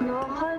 Nora